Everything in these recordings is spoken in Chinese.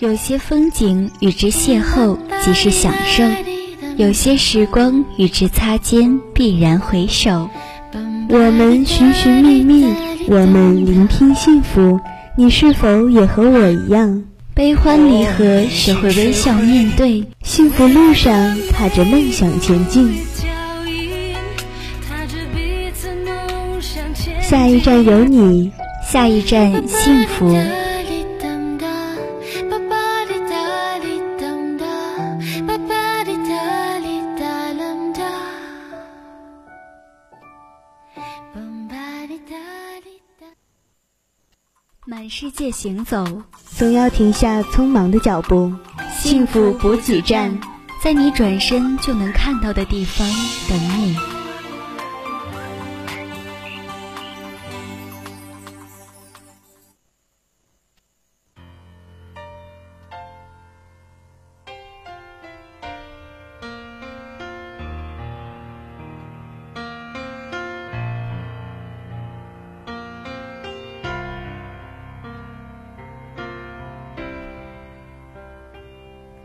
有些风景与之邂逅即是享受，有些时光与之擦肩必然回首。我们寻寻觅觅，我们聆听幸福。你是否也和我一样？悲欢离合，学会微笑面对，幸福路上踏着梦想前进。下一站有你，下一站幸福。满世界行走，总要停下匆忙的脚步。幸福补给站，在你转身就能看到的地方等你。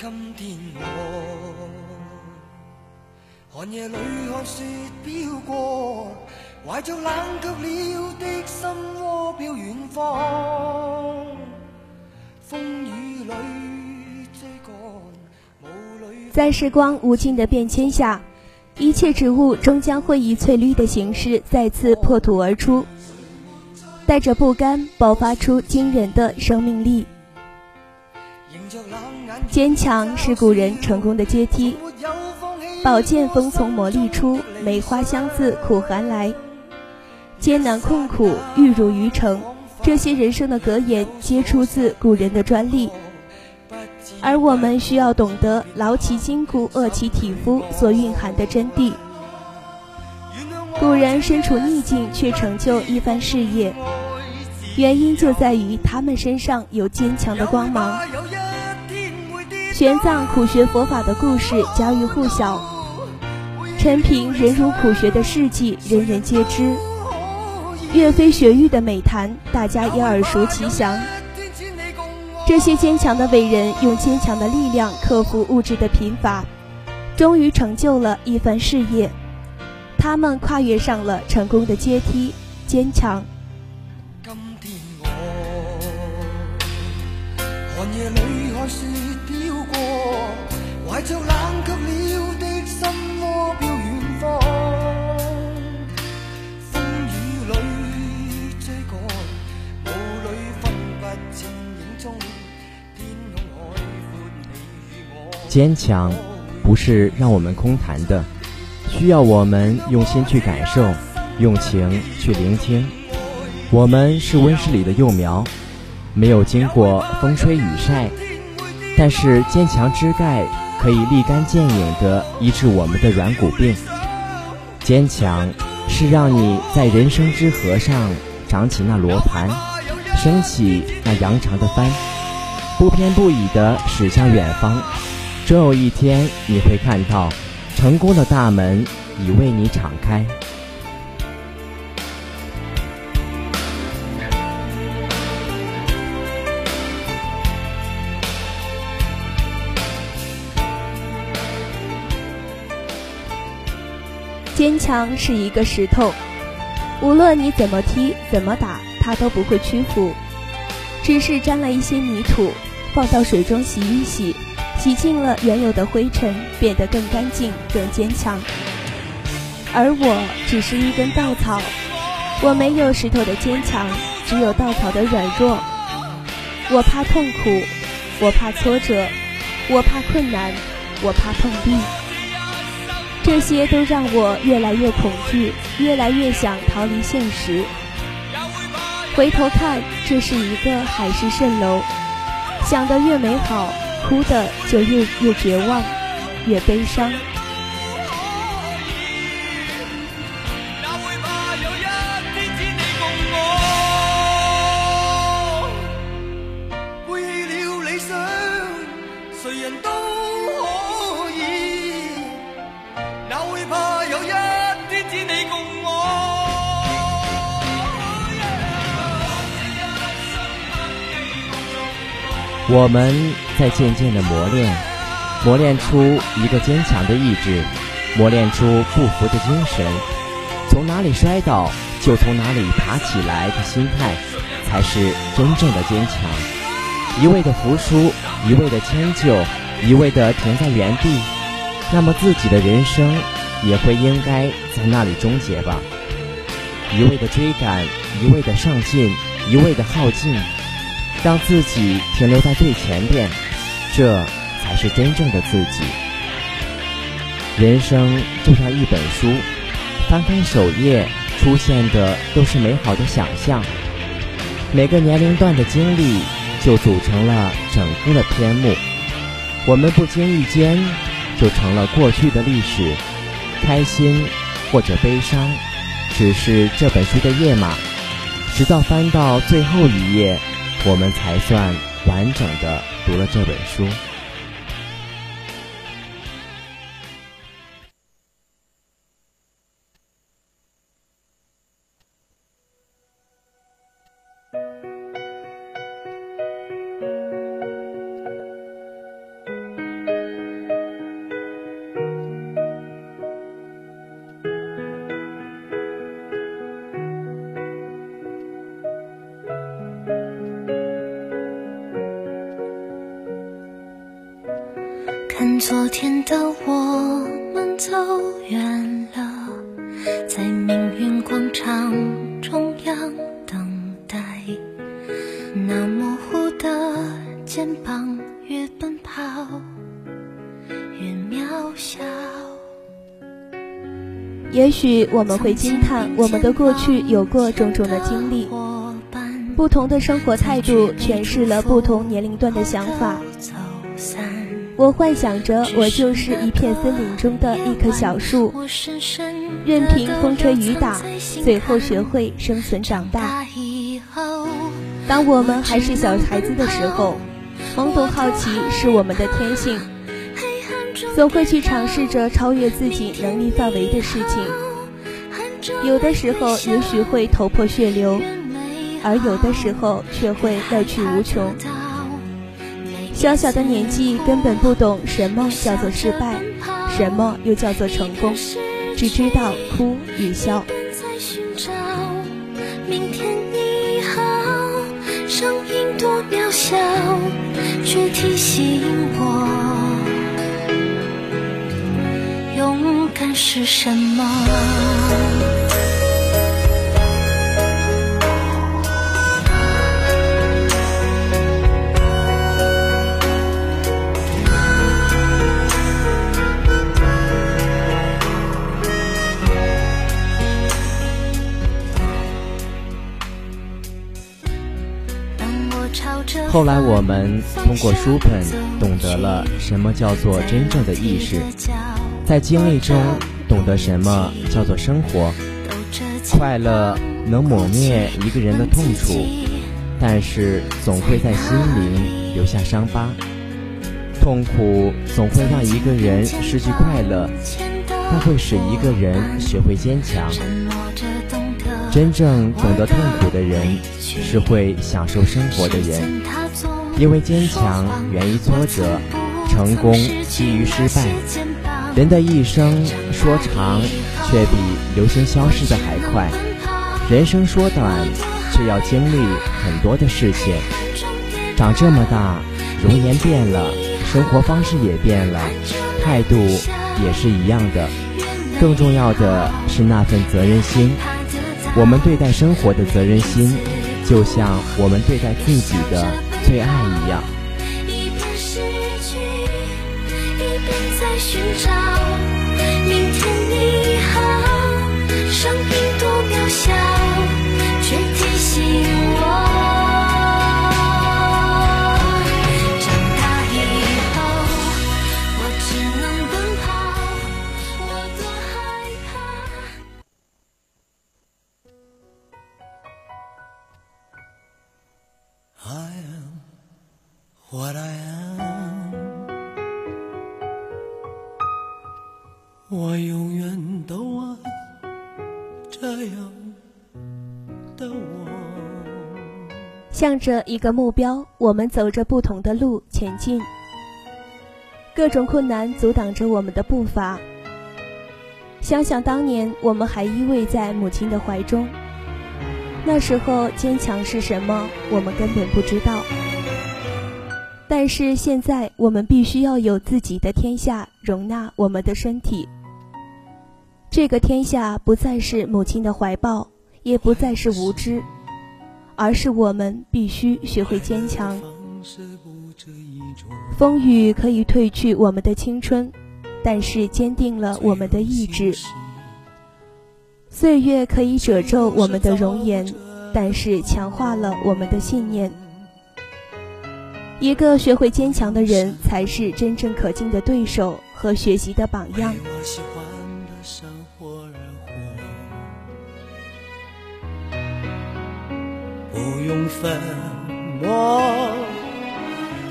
今天我寒夜里看雪飘过，怀着冷却了的心窝飘远方。风雨里追赶，雾里。在时光无尽的变迁下，一切植物终将会以翠绿的形式再次破土而出，带着不甘，爆发出惊人的生命力。坚强是古人成功的阶梯，宝剑锋从磨砺出，梅花香自苦寒来。艰难困苦，玉汝于成，这些人生的格言皆出自古人的专利。而我们需要懂得劳其筋骨，饿其体肤所蕴含的真谛。古人身处逆境却成就一番事业，原因就在于他们身上有坚强的光芒。玄奘苦学佛法的故事家喻户晓，陈平忍辱苦学的事迹人人皆知，岳飞雪域的美谈大家也耳熟其详。这些坚强的伟人用坚强的力量克服物质的贫乏，终于成就了一番事业。他们跨越上了成功的阶梯，坚强。今天我寒夜里看雪。坚强，不是让我们空谈的，需要我们用心去感受，用情去聆听。我们是温室里的幼苗，没有经过风吹雨晒。但是坚强之钙可以立竿见影地医治我们的软骨病。坚强是让你在人生之河上长起那罗盘，升起那扬长的帆，不偏不倚地驶向远方。终有一天你会看到，成功的大门已为你敞开。坚强是一个石头，无论你怎么踢、怎么打，它都不会屈服。只是沾了一些泥土，放到水中洗一洗，洗净了原有的灰尘，变得更干净、更坚强。而我只是一根稻草，我没有石头的坚强，只有稻草的软弱。我怕痛苦，我怕挫折，我怕困难，我怕碰壁。这些都让我越来越恐惧，越来越想逃离现实。回头看，这是一个海市蜃楼，想得越美好，哭得就越越绝望，越悲伤。背弃了理想，谁人都可。是你共我。我们在渐渐的磨练，磨练出一个坚强的意志，磨练出不服的精神。从哪里摔倒，就从哪里爬起来的心态，才是真正的坚强。一味的服输，一味的迁就，一味的停在原地，那么自己的人生。也会应该在那里终结吧。一味的追赶，一味的上进，一味的耗尽，让自己停留在最前边，这才是真正的自己。人生就像一本书，翻开首页，出现的都是美好的想象。每个年龄段的经历，就组成了整个的篇目。我们不经意间，就成了过去的历史，开心或者悲伤。只是这本书的页码，直到翻到最后一页，我们才算完整的读了这本书。远了，在命运广场中央等待。那模糊的肩膀，越奔跑越渺小。也许我们会惊叹，我们的过去有过种种的经历，不同的生活态度诠释了不同年龄段的想法。我幻想着，我就是一片森林中的一棵小树，任凭风吹雨打，最后学会生存长大。当我们还是小孩子的时候，懵懂好奇是我们的天性，总会去尝试着超越自己能力范围的事情。有的时候也许会头破血流，而有的时候却会乐趣无穷。小小的年纪，根本不懂什么叫做失败，什么又叫做成功，只知道哭与笑。明天你好，声音多渺小，却提醒我，勇敢是什么。后来我们通过书本懂得了什么叫做真正的意识，在经历中懂得什么叫做生活。快乐能抹灭一个人的痛楚，但是总会在心灵留下伤疤。痛苦总会让一个人失去快乐，它会使一个人学会坚强。真正懂得痛苦的人，是会享受生活的人。因为坚强源于挫折，成功基于失败。人的一生说长，却比流星消失的还快；人生说短，却要经历很多的事情。长这么大，容颜变了，生活方式也变了，态度也是一样的。更重要的是那份责任心。我们对待生活的责任心，就像我们对待自己的。最爱一样。一边失去，一边在寻找。明天你好，声音多渺小，却提醒我。what I am。我永远都爱这样的我。向着一个目标，我们走着不同的路前进。各种困难阻挡着我们的步伐。想想当年，我们还依偎在母亲的怀中，那时候坚强是什么，我们根本不知道。但是现在，我们必须要有自己的天下，容纳我们的身体。这个天下不再是母亲的怀抱，也不再是无知，而是我们必须学会坚强。风雨可以褪去我们的青春，但是坚定了我们的意志；岁月可以褶皱我们的容颜，但是强化了我们的信念。一个学会坚强的人，才是真正可敬的对手和学习的榜样。不用粉墨。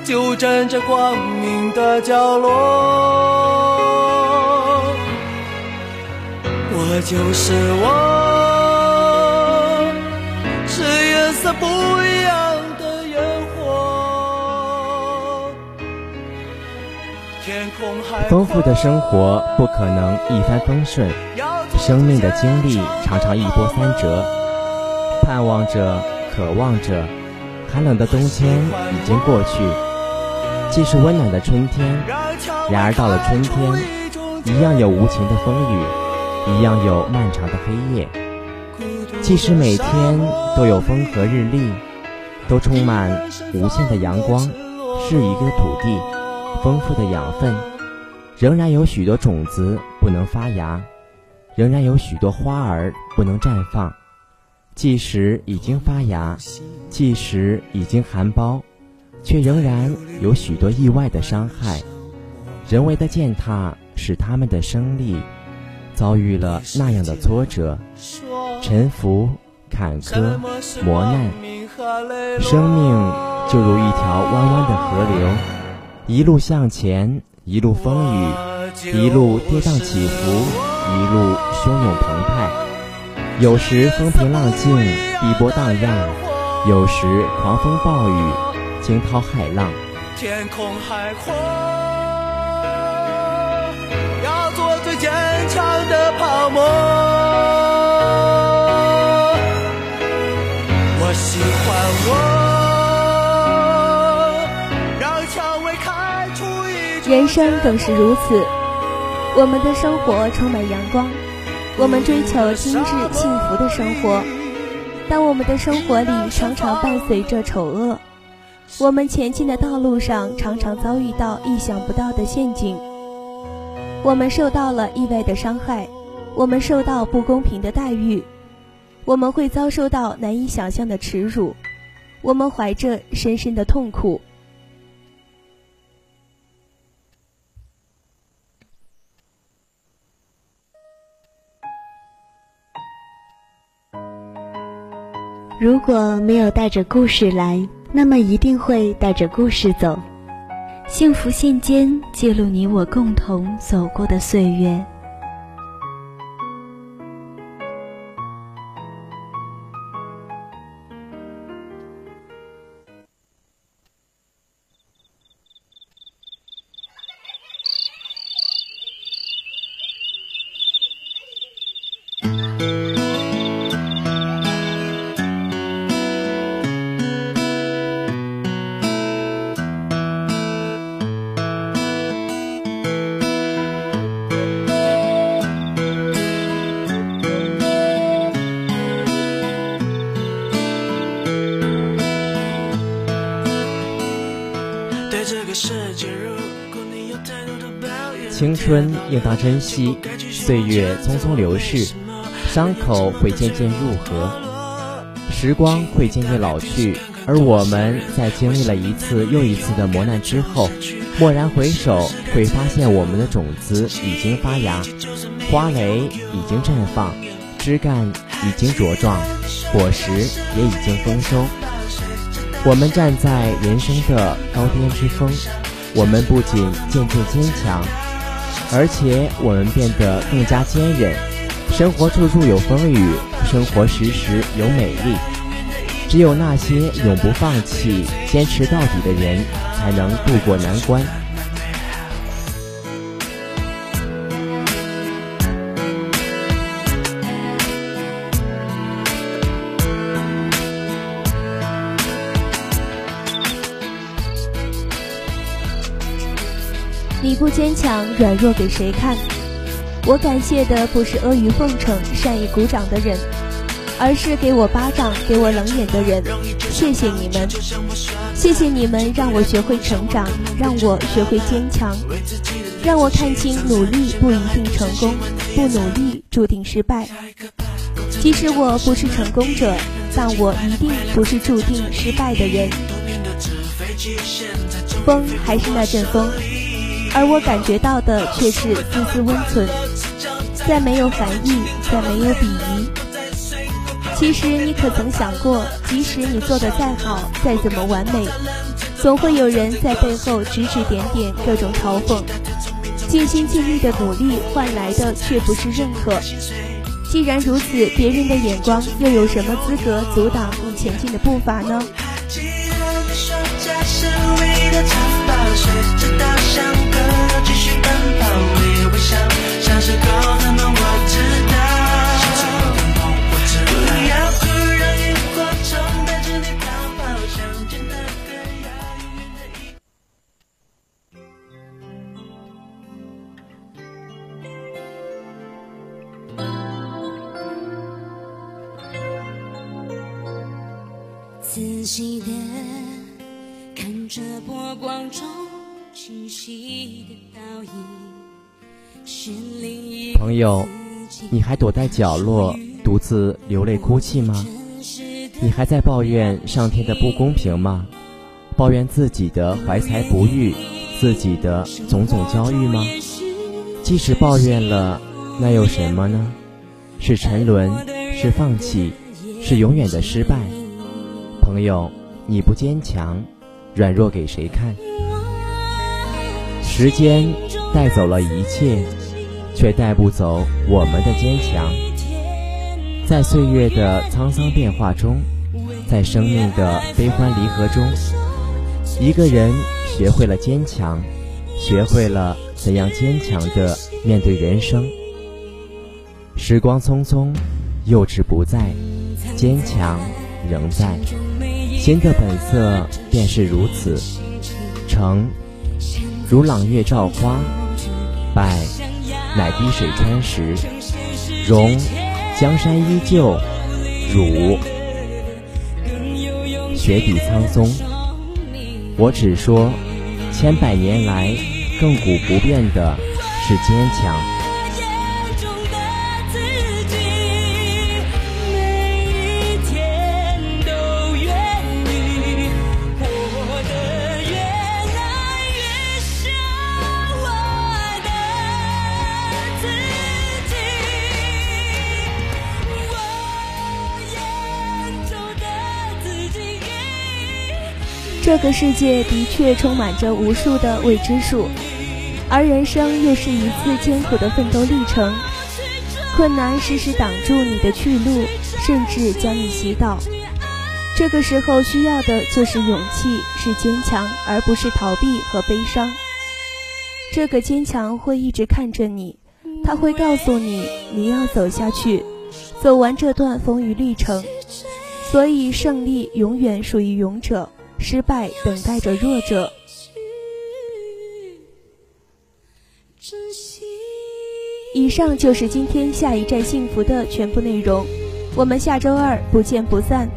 就站在光明的角落，我就是我，是颜色不一丰富的生活不可能一帆风顺，生命的经历常常一波三折。盼望着，渴望着，寒冷的冬天已经过去。既是温暖的春天，然而到了春天，一样有无情的风雨，一样有漫长的黑夜。即使每天都有风和日丽，都充满无限的阳光，是一个土地，丰富的养分，仍然有许多种子不能发芽，仍然有许多花儿不能绽放。即使已经发芽，即使已经含苞。却仍然有许多意外的伤害，人为的践踏使他们的生力遭遇了那样的挫折、沉浮、坎坷、磨难。生命就如一条弯弯的河流，一路向前，一路风雨，一路跌宕起伏，一路汹涌澎湃。有时风平浪静，碧波荡漾；有时狂风暴雨。惊涛骇浪，天空海阔，要做最坚强的泡沫。人生更是如此，我们的生活充满阳光，我们追求精致幸福的生活，但我们的生活里常常伴随着丑恶。我们前进的道路上，常常遭遇到意想不到的陷阱。我们受到了意外的伤害，我们受到不公平的待遇，我们会遭受到难以想象的耻辱，我们怀着深深的痛苦。如果没有带着故事来。那么一定会带着故事走，幸福信笺记录你我共同走过的岁月。春应当珍惜，岁月匆匆流逝，伤口会渐渐愈合，时光会渐渐老去，而我们在经历了一次又一次的磨难之后，蓦然回首，会发现我们的种子已经发芽，花蕾已经绽放，枝干已经茁壮，果实也已经丰收。我们站在人生的高巅之峰，我们不仅渐渐坚强。而且我们变得更加坚韧，生活处处有风雨，生活时时有美丽。只有那些永不放弃、坚持到底的人，才能渡过难关。不坚强，软弱给谁看？我感谢的不是阿谀奉承、善意鼓掌的人，而是给我巴掌、给我冷眼的人。谢谢你们，谢谢你们，让我学会成长，让我学会坚强，让我看清努力不一定成功，不努力注定失败。即使我不是成功者，但我一定不是注定失败的人。风还是那阵风。而我感觉到的却是丝丝温存，再没有寒意，再没有鄙夷。其实你可曾想过，即使你做的再好，再怎么完美，总会有人在背后指指点点，各种嘲讽。尽心尽力的努力换来的却不是认可。既然如此，别人的眼光又有什么资格阻挡你前进的步伐呢？你还躲在角落独自流泪哭泣吗？你还在抱怨上天的不公平吗？抱怨自己的怀才不遇，自己的种种遭遇吗？即使抱怨了，那又什么呢？是沉沦，是放弃，是永远的失败。朋友，你不坚强，软弱给谁看？时间带走了一切，却带不走我们的坚强。在岁月的沧桑变化中，在生命的悲欢离合中，一个人学会了坚强，学会了怎样坚强的面对人生。时光匆匆，幼稚不在，坚强仍在。心的本色便是如此，诚如朗月照花，败乃滴水穿石，容江山依旧，辱雪底苍松。我只说，千百年来亘古不变的是坚强。这个世界的确充满着无数的未知数，而人生又是一次艰苦的奋斗历程。困难时时挡住你的去路，甚至将你袭倒。这个时候需要的就是勇气，是坚强，而不是逃避和悲伤。这个坚强会一直看着你，他会告诉你你要走下去，走完这段风雨历程。所以，胜利永远属于勇者。失败等待着弱者。以上就是今天下一站幸福的全部内容，我们下周二不见不散。